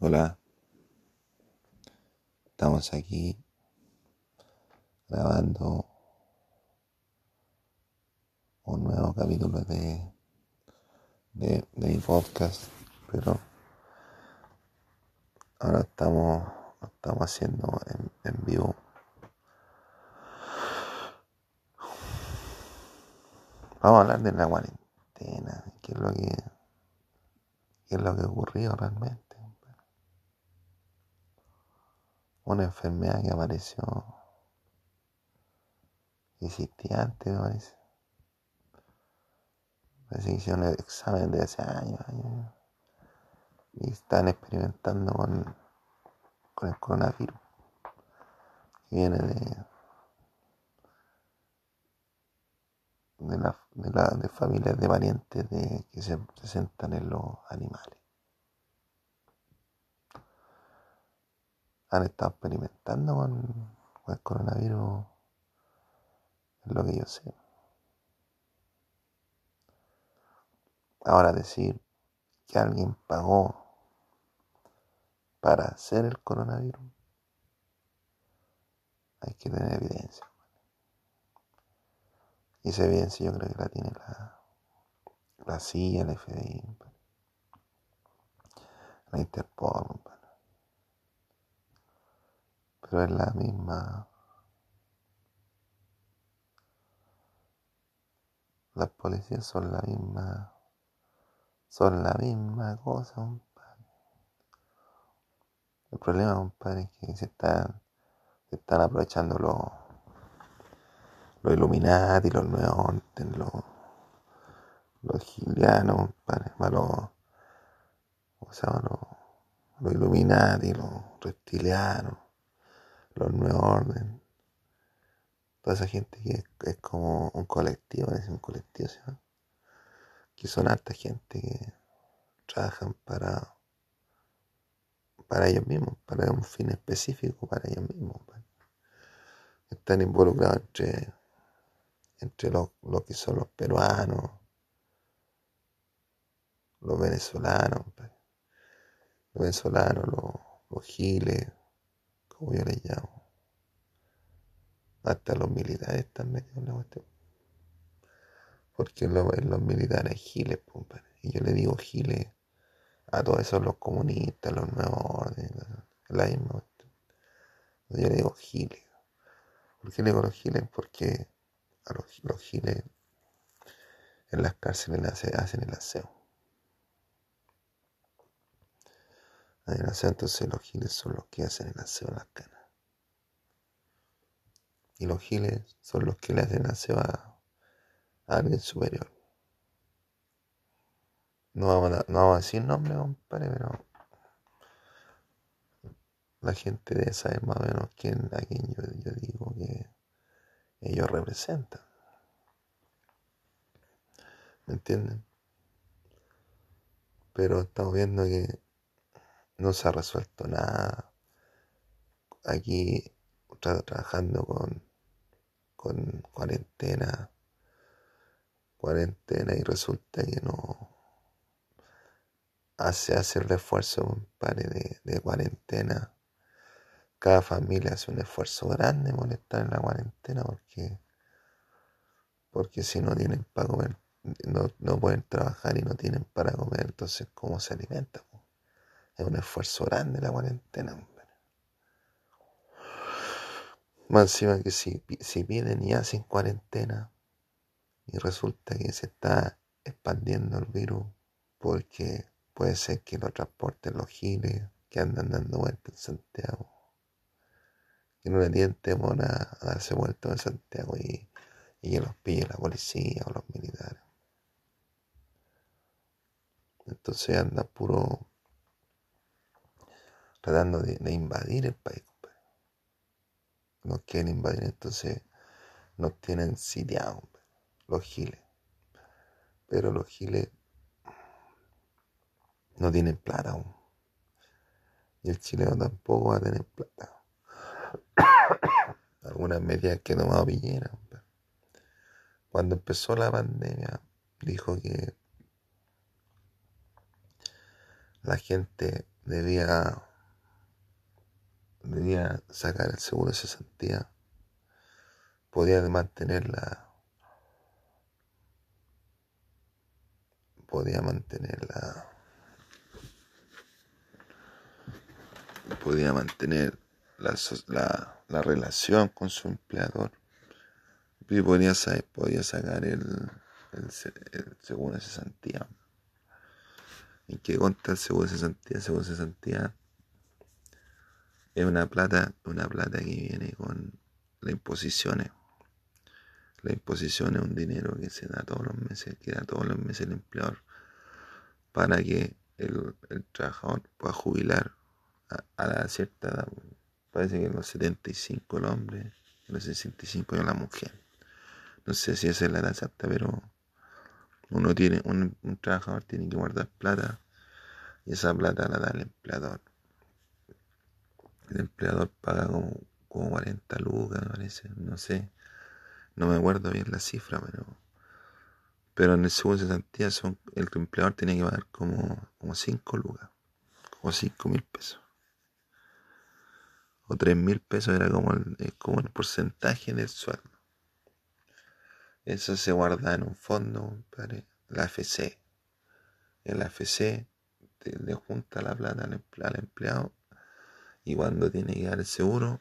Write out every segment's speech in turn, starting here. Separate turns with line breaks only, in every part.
Hola, estamos aquí grabando un nuevo capítulo de, de, mi podcast, pero ahora estamos, estamos haciendo en, en vivo. Vamos a hablar de la cuarentena, qué es lo que, qué es lo que ocurrió realmente. Una enfermedad que apareció, existía antes, me parece. Parece que hicieron el examen de hace años, y están experimentando con, con el coronavirus, que viene de, de, la, de, la, familias de parientes de, que se presentan en los animales. Han estado experimentando con, el coronavirus, es lo que yo sé. Ahora decir que alguien pagó para hacer el coronavirus, hay que tener evidencia. Y esa evidencia yo creo que la tiene la, la CIA, el FBI, la Interpol. Pero es la misma. Las policías son la misma. Son la misma cosa, compadre. El problema, compadre, es que se están, se están aprovechando los los Illuminati, los Neonten, los, los Gilianos, compadre, más los, ¿cómo se llama? Los, los Illuminati, los reptilianos, los Nuevo Orden, toda esa gente que es, como un colectivo, es un colectivo, que son harta gente que trabajan para para ellos mismos, para un fin específico para ellos mismos. Están involucrados entre, entre los lo que son los peruanos, los venezolanos, los venezolanos, los, los giles, como yo les llamo. Hasta los militares están metidos en la cuestión. Porque los, en los militares giles, compadre. Y yo le digo giles a todos esos los comunistas, los nuevos órdenes, la misma. Yo le digo giles. ¿Por qué le digo los giles? Porque a los, giles en las cárceles hace- hacen el aseo. Entonces los giles son los que hacen el aseo en las canas. Y los giles son los que le hacen el aseo a, a alguien superior. No vamos, a, no vamos a decir nombre, compadre, pero la gente debe saber más o menos quién, a quién yo, yo digo que ellos representan. ¿Me entienden? Pero estamos viendo que no se ha resuelto nada. Aquí tra- trabajando con, con cuarentena, cuarentena y resulta que no hace, hace el esfuerzo, compadre, de, de cuarentena. Cada familia hace un esfuerzo grande por estar en la cuarentena porque, porque si no tienen para comer, no, no pueden trabajar y no tienen para comer, entonces ¿cómo se alimentan? Es un esfuerzo grande la cuarentena, hombre. Más encima que si, si piden y hacen cuarentena y resulta que se está expandiendo el virus porque puede ser que lo transporten los giles que andan dando vueltas en Santiago, que no le tienen temor a darse vueltas en Santiago y, y que los pille la policía o los militares. Entonces anda puro tratando de, invadir el país. compadre. Nos quieren invadir, entonces nos tienen sitiados, los giles. Pero los giles no tienen plata aún. Y el chileno tampoco va a tener plata. Algunas medidas que tomado Piñera. Cuando empezó la pandemia, dijo que la gente debía, debía sacar el seguro de cesantía, podía mantenerla, podía mantenerla, podía mantener la, la, la relación con su empleador y podía, podía sacar el, el, seguro de cesantía. ¿En qué contra el seguro de cesantía? El seguro de cesantía es una plata, una plata que viene con las imposiciones. La imposición es un dinero que se da todos los meses, que da todos los meses el empleador para que el, el trabajador pueda jubilar a, a, la cierta edad. Parece que en los 75 el hombre, en los 65 la mujer. No sé si esa es la edad exacta, pero uno tiene, un, un, trabajador tiene que guardar plata y esa plata la da el empleador. El empleador paga como, como 40 lucas, me parece, no sé. No me acuerdo bien la cifra, pero pero en el seguro de el empleador tiene que pagar como, como 5 lucas, como 5 mil pesos. O 3 mil pesos era como el, como el porcentaje del sueldo. Eso se guarda en un fondo, la AFC. El AFC le junta la plata al, empleado y cuando tiene que dar el seguro,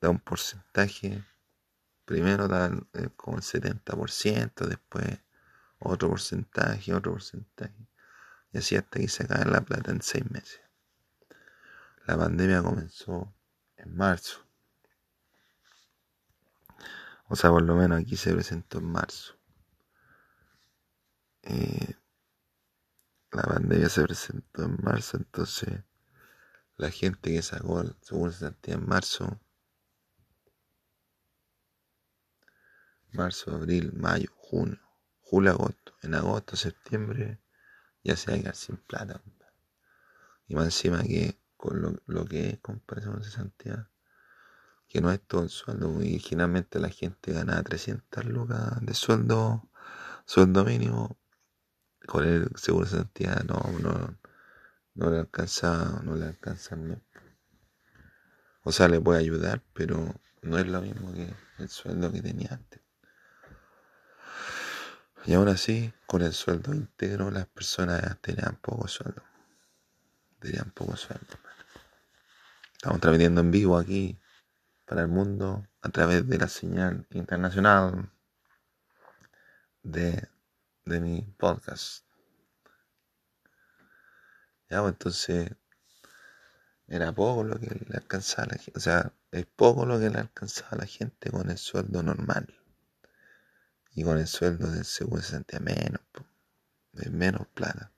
da un porcentaje. Primero da eh, como el 70%, después otro porcentaje, otro porcentaje. Y así hasta que se cae la plata en seis meses. La pandemia comenzó en marzo. O sea, por lo menos aquí se presentó en marzo. Eh, la pandemia se presentó en marzo, entonces la gente que sacó el seguro sentía en marzo, marzo, abril, mayo, junio, julio, agosto. En agosto, septiembre ya se va a quedar sin plata. Y más encima que con lo, que es comparación de cesantía, que no es todo el sueldo. Originalmente la gente ganaba 300 lucas de sueldo, sueldo mínimo. Con el seguro de cesantía no, no, no le alcanza, no le alcanza el mes. O sea, le puede ayudar, pero no es lo mismo que el sueldo que tenía antes. Y aún así, con el sueldo íntegro, las personas tenían poco sueldo. Tenían poco sueldo. Estamos transmitiendo en vivo aquí para el mundo a través de la señal internacional de, de mi podcast. Pues entonces era poco lo que le alcanzaba la gente, o sea, es poco lo que le alcanzaba a la gente con el sueldo normal. Y con el sueldo del seguro se sentía menos, de menos plata.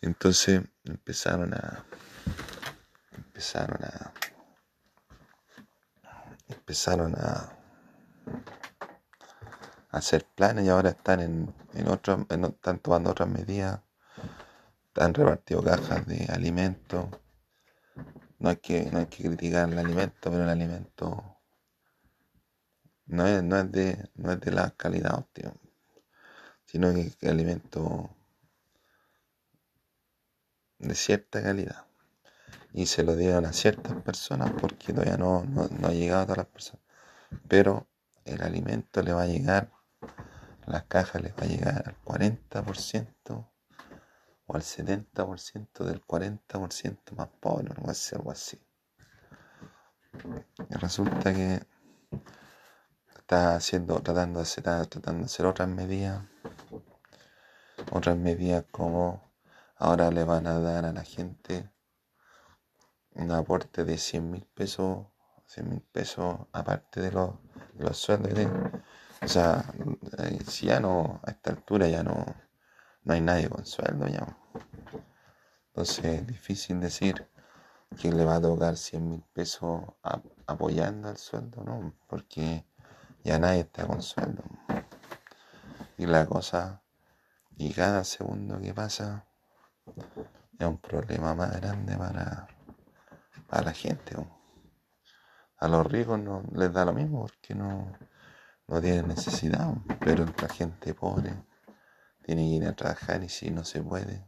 Entonces empezaron a empezaron a empezaron a, hacer planes y ahora están en, en otros, están tomando otras medidas, han repartido cajas de alimentos. No hay que, no hay que criticar el alimento, pero el alimento no es, no es de, no es de la calidad óptima, sino que el alimento de cierta calidad y se lo dieron a ciertas personas porque todavía no, no, no ha llegado a todas las personas. Pero el alimento le va a llegar, las cajas le va a llegar al 40% o al 70% del 40% más pobre, algo así, algo así. Y resulta que está haciendo, tratando de hacer, tratando de hacer otras medidas, otras medidas como ahora le van a dar a la gente un aporte de 100 mil pesos, 100 mil pesos aparte de los, los sueldos. O sea, eh, si ya no, a esta altura ya no, no hay nadie con sueldo ya. Entonces es difícil decir que le va a tocar 100 mil pesos apoyando el sueldo, ¿no? Porque ya nadie está con sueldo. Y la cosa, y cada segundo que pasa, es un problema más grande para a la gente. A los ricos no les da lo mismo porque no, no tienen necesidad, pero la gente pobre tiene que ir a trabajar y si no se puede,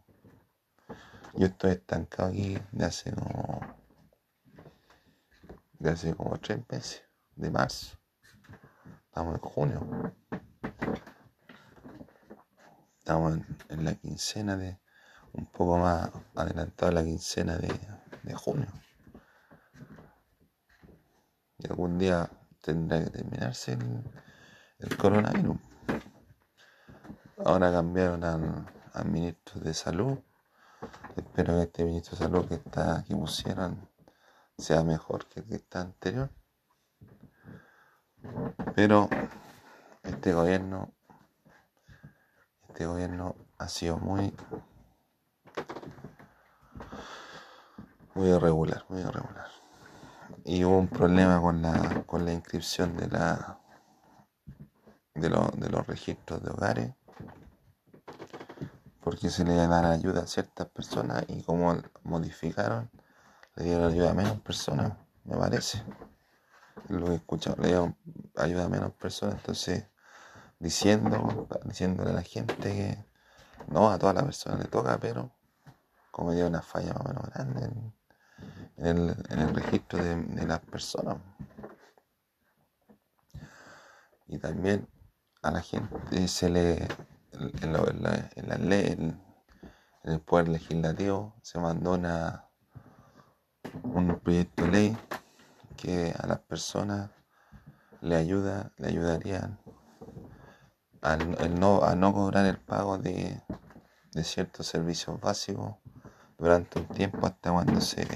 Yo estoy estancado aquí de hace como. de como tres meses, de marzo. Estamos en junio. Estamos en, la quincena de. un poco más adelantado la quincena de, de junio. Y algún día tendrá que terminarse el, el coronavirus. Ahora cambiaron al, al ministro de salud Espero que este ministro de salud que está que pusieron sea mejor que el que está anterior. Pero este gobierno, este gobierno ha sido muy, muy irregular, muy irregular. Y hubo un problema con la, con la inscripción de la de, de los registros de hogares porque se le dar ayuda a ciertas personas y como modificaron, le dieron ayuda a menos personas, me parece. Lo he escuchado, le dieron ayuda a menos personas, entonces diciendo, diciéndole a la gente que no a todas las personas le toca, pero como dio una falla más o menos grande en, el, registro de, las personas. Y también a la gente se le en, la, ley, en, el poder legislativo, se abandona un proyecto de ley que a las personas le ayuda, le ayudarían a no, a no cobrar el pago de, de ciertos servicios básicos durante un tiempo hasta cuando se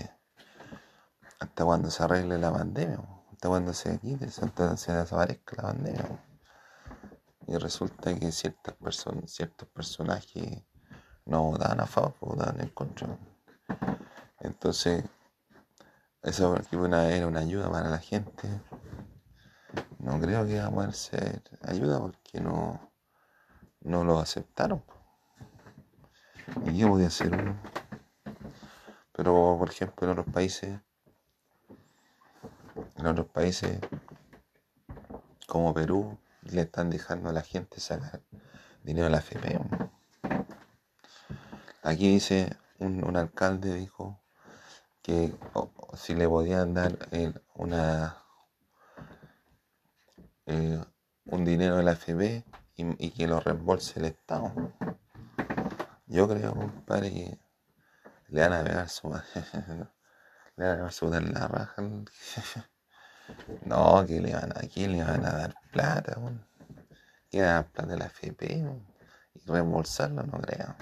hasta cuando se arregle la pandemia, hasta cuando se quite, hasta se desaparezca la pandemia y resulta que ciertas personas, ciertos personajes no dan a favor o dan en contra. Entonces, eso una, era una ayuda para la gente. No creo que va a poder ser ayuda porque no, no lo aceptaron. Y yo podía hacer uno. Pero, por ejemplo, en otros países, en otros países como Perú, le están dejando a la gente sacar dinero a la FP. Aquí dice, un, alcalde dijo que si le podían dar eh, una eh, un dinero a la FB y, que lo reembolse el Estado. Yo creo, compadre, que le van a pegar su le van a pegar su la raja. No, que le van a, quién le van a dar plata, que le van a dar plata de la FP y reembolsarlo, no creo.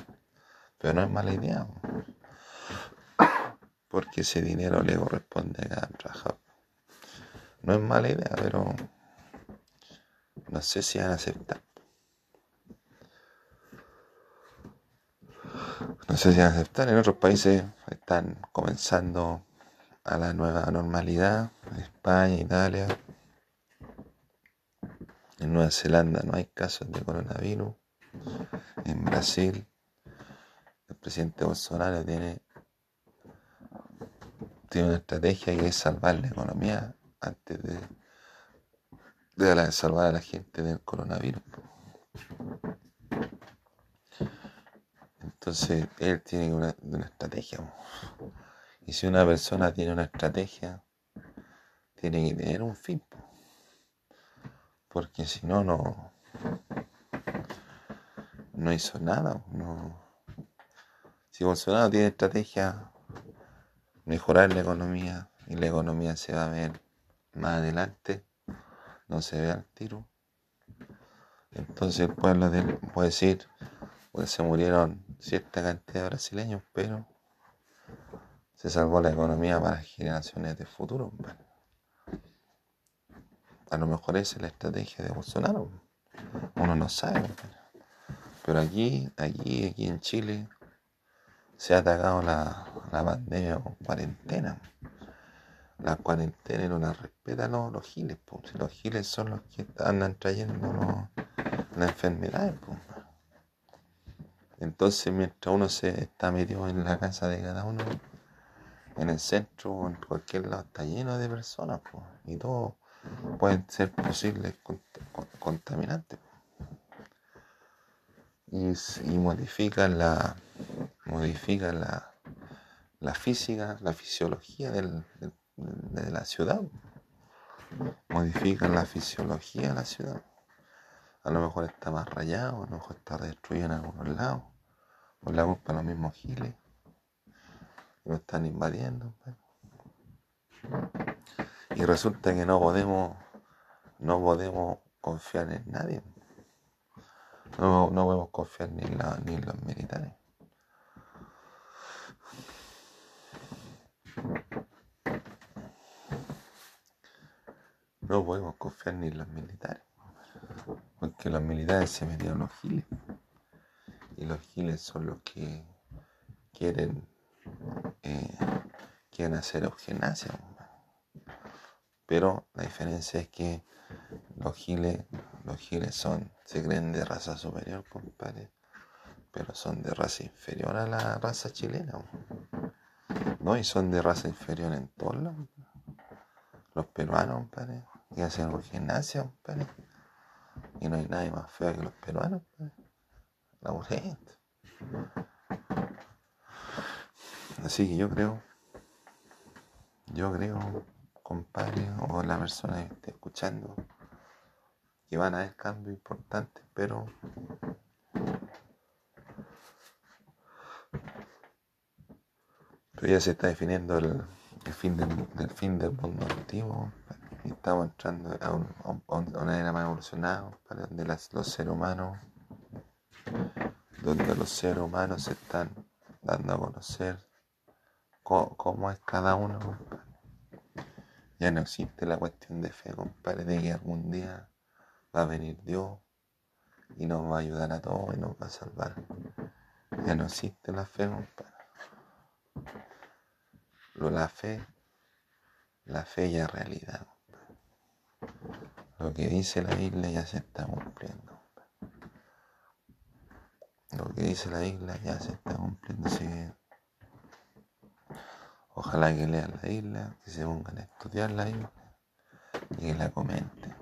Pero no es mala idea, porque ese dinero le corresponde a cada trabajador. No es mala idea, pero no sé si van a aceptar. No sé si van a aceptar. En otros países están comenzando a la nueva normalidad, España, Italia. En Nueva Zelanda no hay casos de coronavirus. En Brasil, el presidente Bolsonaro tiene, tiene una estrategia que es salvar la economía antes de, de salvar a la gente del coronavirus. Entonces, él tiene una, una estrategia. Y si una persona tiene una estrategia, tiene que tener un fin. Porque si no, no, no hizo nada. No. Si Bolsonaro tiene estrategia, mejorar la economía y la economía se va a ver más adelante, no se ve al tiro. Entonces el pueblo puede decir, pues se murieron cierta cantidad de brasileños, pero se salvó la economía para generaciones de futuro. A lo mejor esa es la estrategia de Bolsonaro. Uno no sabe. Pero aquí, aquí, aquí en Chile, se ha atacado la, pandemia con cuarentena. La cuarentena no la respetan los, giles. los giles son los que andan trayendo las enfermedades. Entonces, mientras uno se está metido en la casa de cada uno, en el centro o en cualquier lado está lleno de personas y todo pueden ser posibles contaminantes y, modifican la modifican la la física, la fisiología de la ciudad. Modifican la fisiología de la ciudad. A lo mejor está más rayado, a lo mejor está destruido en algunos lados. O la culpa los mismos giles. Lo están invadiendo. Pues. Y resulta que no podemos, no podemos confiar en nadie. No, no podemos confiar ni ni en los militares. No podemos confiar ni en los militares, porque los militares se metieron los giles. Y los giles son los que quieren, eh, quieren hacer eugenasia. Pero la diferencia es que los giles, los giles son, se creen de raza superior, pero son de raza inferior a la raza chilena. No, y son de raza inferior en todos. Los peruanos, compadre, hacen gimnasia, compadre. Y no hay nadie más feo que los peruanos. La gente. Así que yo creo, yo creo, compadre, o la persona que esté escuchando, que van a haber cambios importantes, pero Pero ya se está definiendo el, fin del, fin del mundo antiguo y estamos entrando a, una era más evolucionada para donde los seres humanos donde los seres humanos se están dando a conocer cómo, es cada uno ya no existe la cuestión de fe compadre de que algún día va a venir Dios y nos va a ayudar a todos y nos va a salvar ya no existe la fe compadre la fe, la fe ya es realidad. Lo que dice la Biblia ya se está cumpliendo. Lo que dice la Biblia ya se está cumpliendo. Ojalá que lean la Biblia, que se pongan a estudiar la Biblia y que la comenten.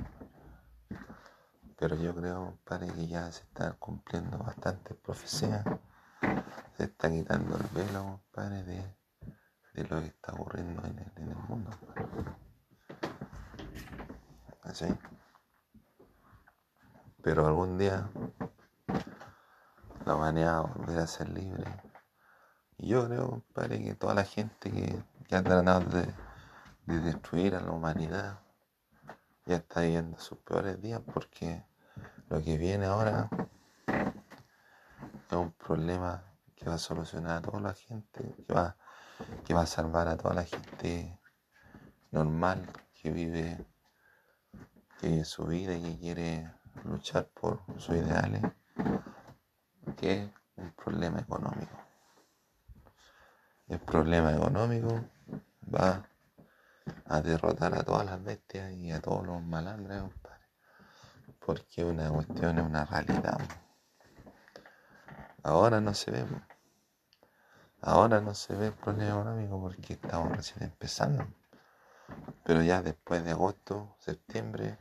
Pero yo creo, padre, que ya se está cumpliendo bastante profecía. Se está quitando el velo, padre, de lo que está ocurriendo en el, mundo. Así. Pero algún día la humanidad volverá a ser libre. Yo creo, padre, que toda la gente que, ha tratado de, de destruir a la humanidad ya está viviendo sus peores días porque lo que viene ahora es un problema que va a solucionar a toda la gente, que va que va a salvar a toda la gente normal que vive, que su vida y que quiere luchar por sus ideales, que es un problema económico. El problema económico va a derrotar a todas las bestias y a todos los malandros, porque una cuestión es una realidad. Ahora no se ve. Ahora no se ve el problema económico porque estamos recién empezando. Pero ya después de agosto, septiembre,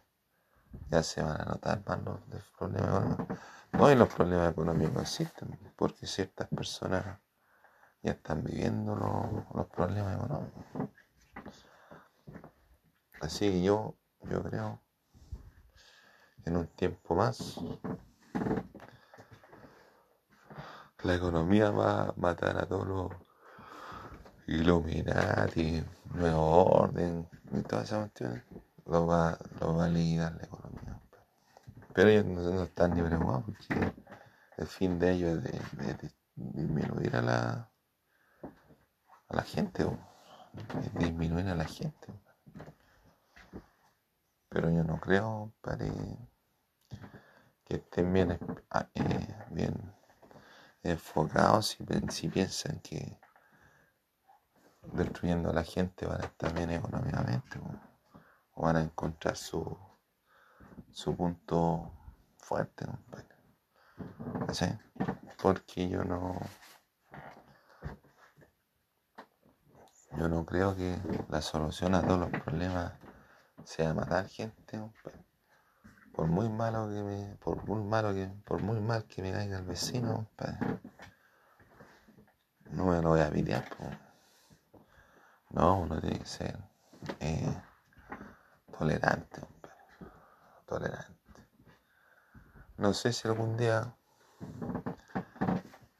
ya se van a notar más los, problemas económicos. No, y los problemas económicos existen porque ciertas personas ya están viviendo los, problemas económicos. Así que yo, yo creo que en un tiempo más la economía va a matar a todos los Illuminati, Nuevo Orden y todas esas cuestiones. Lo va, lo va a liquidar la economía. Pero ellos no, están ni preocupados porque el fin de ellos es de, disminuir a la, a la gente, disminuir a la gente. Pero yo no creo, para que estén bien, ah, eh, bien enfocados si, piensan que destruyendo a la gente van a estar bien económicamente o, van a encontrar su, su punto fuerte. Porque yo no yo no creo que la solución a todos los problemas sea matar gente por muy malo que me, por muy malo que, por muy mal que me caiga el vecino, no me lo voy a pitear, No, uno tiene que ser eh, tolerante, tolerante. No sé si algún día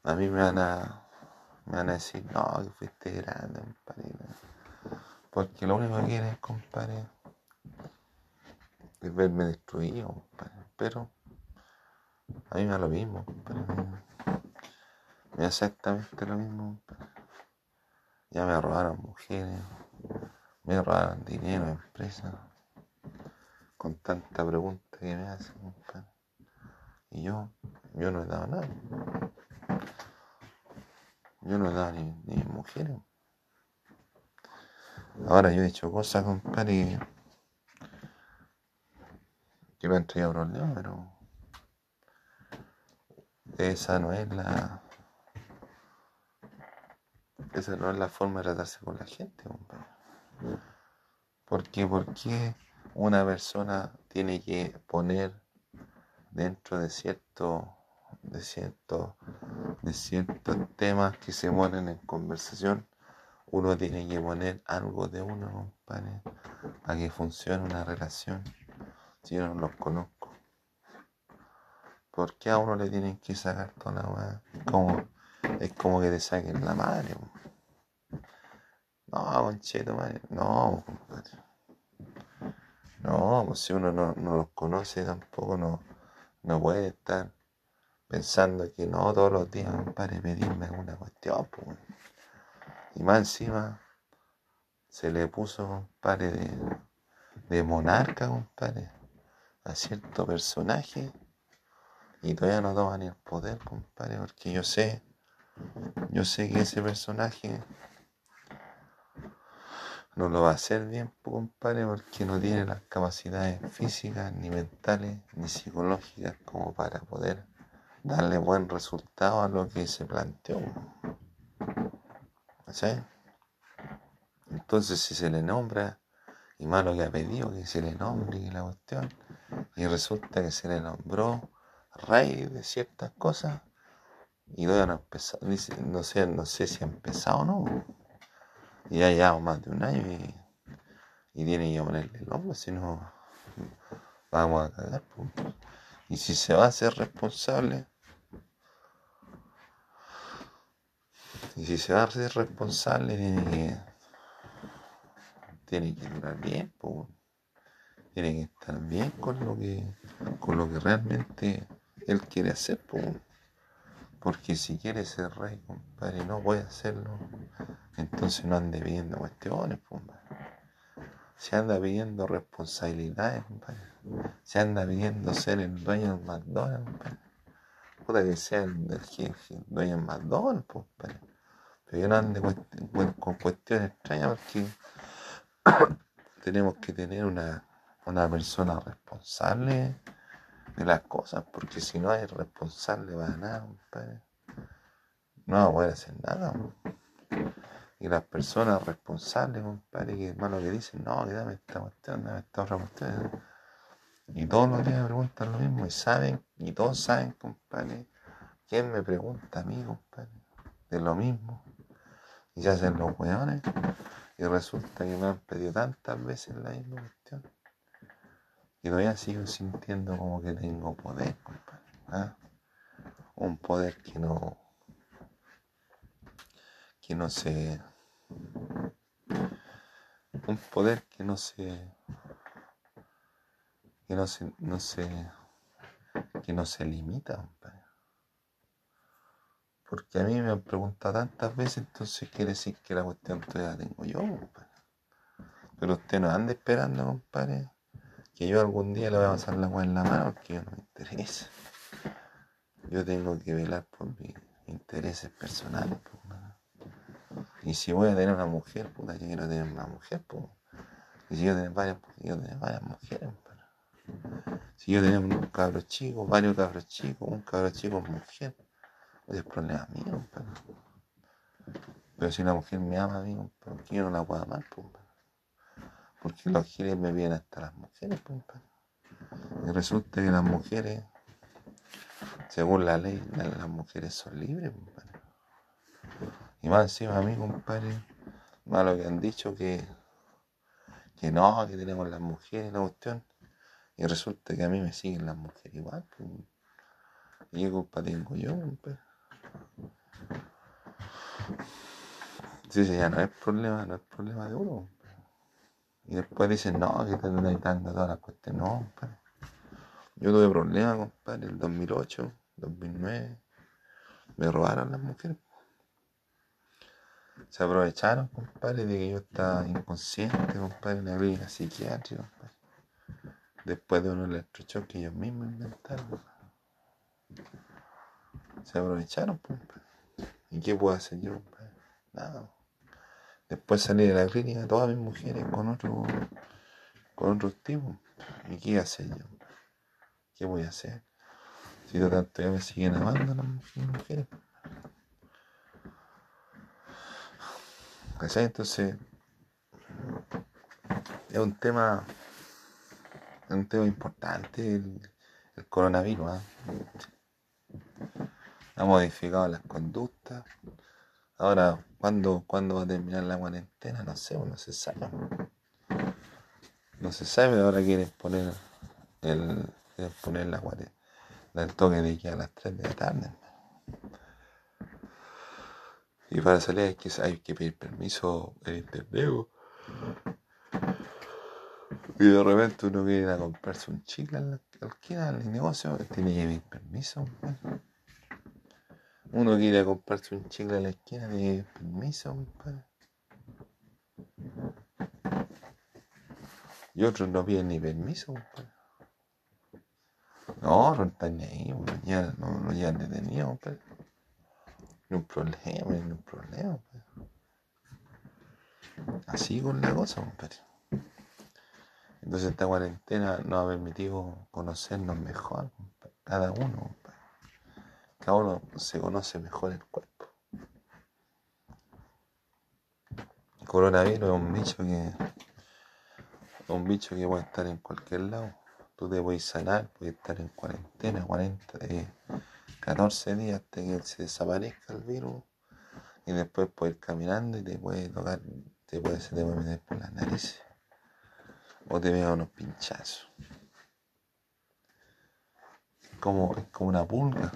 a mí me van a, me van a decir, no, que fuiste grande, compadre. Porque lo único que quieren, compadre, es verme destruido, compadre. Pero a mí me da lo mismo, compadre. Me da exactamente lo mismo, compadre. Ya me robaron mujeres, me robaron dinero, empresas, con tanta pregunta que me hacen, compadre. Y yo, yo no he dado nada. Yo no dado ni, ni mujeres. Ahora yo he hecho cosas, compadre, que me han traído problemas, pero esa no es la esa no es la forma de tratarse con la gente, compadre. ¿Por qué? Porque una persona tiene que poner dentro de cierto de cierto de ciertos temas que se ponen en conversación. Uno tiene que poner algo de uno compadre para que funcione una relación. Si yo no los conozco. ¿por qué a uno le tienen que sacar toda la weá? como es como que te saquen la madre no concheto madre. No compadre. No pues si uno no, no los conoce tampoco no no puede estar pensando que no todos los días, compadre, pedirme alguna cuestión. Y más encima se le puso, compadre, de, de monarca, compadre, a cierto personaje. Y todavía no toma ni el poder, compadre, porque yo sé, yo sé que ese personaje no lo va a hacer bien, compadre, porque no tiene las capacidades físicas, ni mentales, ni psicológicas como para poder darle buen resultado a lo que se planteó. ¿Sí? Entonces, si se le nombra, y más lo que ha pedido que se le nombre la cuestión, y resulta que se le nombró rey de ciertas cosas, y todavía no ha empezado, no sé, no sé si ha empezado o no y llevamos más de un año y, tiene que ponerle el nombre, si no vamos a cagar. Y si se va a hacer responsable, y si se va a hacer responsable, tiene que, tiene que durar bien, tiene que estar bien con lo que, con lo que realmente él quiere hacer. Porque si quiere ser rey, compadre, no puede hacerlo entonces no ande pidiendo cuestiones, compadre. Se anda pidiendo responsabilidades, compadre. Se anda pidiendo ser el dueño del McDonald's, compadre. Puta que sea el, dueño del McDonald's, compadre. Pero yo no ande con cuestiones extrañas porque tenemos que tener una, una persona responsable de las cosas, porque si no hay responsable para nada, compadre, no va a poder hacer nada. Y las personas responsables, compadre, que hermano que dicen, no, que dame esta cuestión, dame esta otra cuestión. Y todos los días me preguntan lo mismo y saben, y todos saben, compadre, quién me pregunta a mí, compadre, de lo mismo. Y se hacen los hueones y resulta que me han pedido tantas veces la misma cuestión. Y todavía sigo sintiendo como que tengo poder, compadre. ¿ah? Un poder que no que no se un poder que no se que no se no se que no se limita porque a mí me han preguntado tantas veces entonces quiere decir que la cuestión todavía la tengo yo pero usted no anda esperando compadre que yo algún día le voy a pasar la agua en la mano porque yo no me interesa. Yo tengo que velar por mis intereses personales y si voy a tener una mujer, puta, yo quiero tener una mujer, pues. Y si yo tengo varias, yo tener varias mujeres, Si yo tengo un cabro chico, varios cabros chicos, un cabro chico mujer, ese es problema mío, Pero si una mujer me ama a mí, porque yo no la puedo amar, pues, Porque los giles me vienen hasta las mujeres, pues, Y resulta que las mujeres, según la ley, las mujeres son libres, pues, y más encima a mí, compadre, malo que han dicho que, que no, que tenemos las mujeres, la cuestión. Y resulta que a mí me siguen las mujeres igual. Pues. ¿Y qué culpa tengo yo? Pues? Sí, sí, ya no es problema, no es problema de uno. Y después dicen, no, que te están dando todas las cuestiones. No, compadre. Yo tuve problemas, compadre, el 2008, 2009. Me robaron las mujeres. Se aprovecharon, compadre, de que yo estaba inconsciente, compadre, en la clínica psiquiátrica, compadre. Después de unos electrochoques que ellos mismos inventaron. Se aprovecharon, compadre. ¿Y qué puedo hacer yo? Nada. Después salí de la clínica, todas mis mujeres con otro, con otros tipos. ¿Y qué hacer yo? ¿Qué voy a hacer? Si de tanto ya me siguen amando las mujeres. ¿Cachai? Entonces, es un tema, es un tema importante el, coronavirus. ¿eh? Ha modificado las conductas. Ahora, ¿cuándo, ¿cuándo va a terminar la cuarentena? No sé, no se sabe. No se sabe, ahora quieren poner el, quieren poner la cuarentena, el toque de que a las 3 de la tarde. Y para salir hay que, hay que pedir permiso en internet. Y de repente uno quiere ir a comprarse un chicle al la al negocio, tiene que pedir permiso. Uno quiere comprarse un chicle a la esquina, tiene permiso, compadre. Y otros no piden ni permiso, compadre. No, no están ni ahí, ya, no, no llegan detenidos, compadre. Ni un problema, ni un problema, compadre. Así con la cosa, compadre. Entonces esta cuarentena nos ha permitido conocernos mejor, compadre. cada uno, compadre cada uno se conoce mejor el cuerpo. El coronavirus es un bicho que un bicho que puede estar en cualquier lado. Tú te puedes sanar, puedes estar en cuarentena, 40, 14 días hasta que se desaparezca el virus y después puedes ir caminando y te puede tocar, te puede, se te meter por la nariz o te vea unos pinchazos. Como, es como una pulga.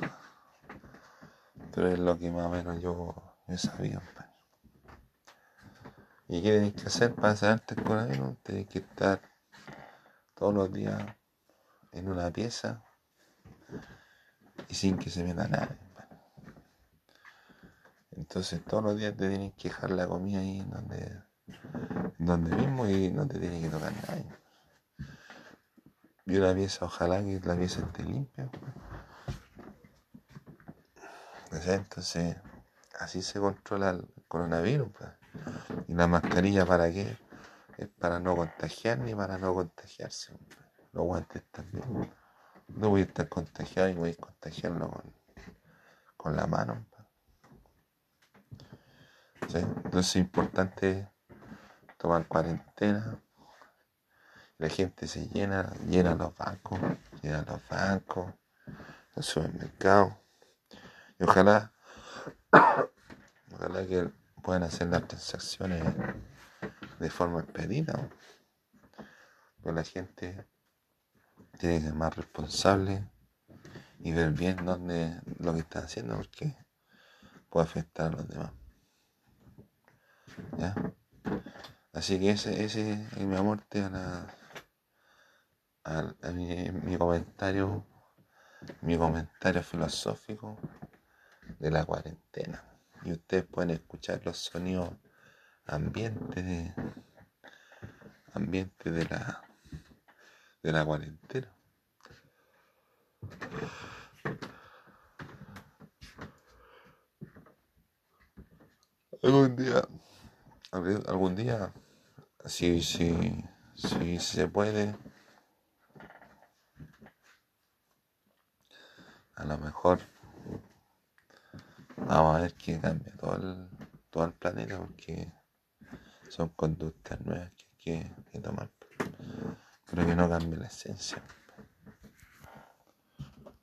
Pero es lo que más o menos yo, he sabido. ¿Y qué tenéis que hacer para sanarte el coronavirus? Tenéis que estar todos los días en una pieza y sin que se meta nadie. Entonces todos los días te tienes que dejar la comida ahí donde, donde mismo y no te tiene que tocar nadie. Y una pieza, ojalá que la pieza esté limpia. Entonces, así se controla el coronavirus. Pues. ¿Y la mascarilla para qué? Es para no contagiar ni para no contagiarse. Pues. Los guantes también. No voy a estar contagiado y voy a contagiarlo con, la mano. Pues. Entonces es importante tomar cuarentena. La gente se llena, llena los bancos, llena los bancos, los supermercados ojalá, ojalá que puedan hacer las transacciones de forma expedita. Pues la gente tiene que ser más responsable y ver bien dónde lo que está haciendo porque puede afectar a los demás. ¿Ya? Así que ese, ese es mi aporte a, la, a, mi comentario, mi comentario filosófico de la cuarentena. Y ustedes pueden escuchar los sonidos ambientes de, ambiente de la de la cuarentena. Algún día, algún día, si, si, si se puede, a lo mejor Vamos a ver que cambia todo el, todo el planeta porque son conductas nuevas que hay que, tomar. Pero que no cambie la esencia.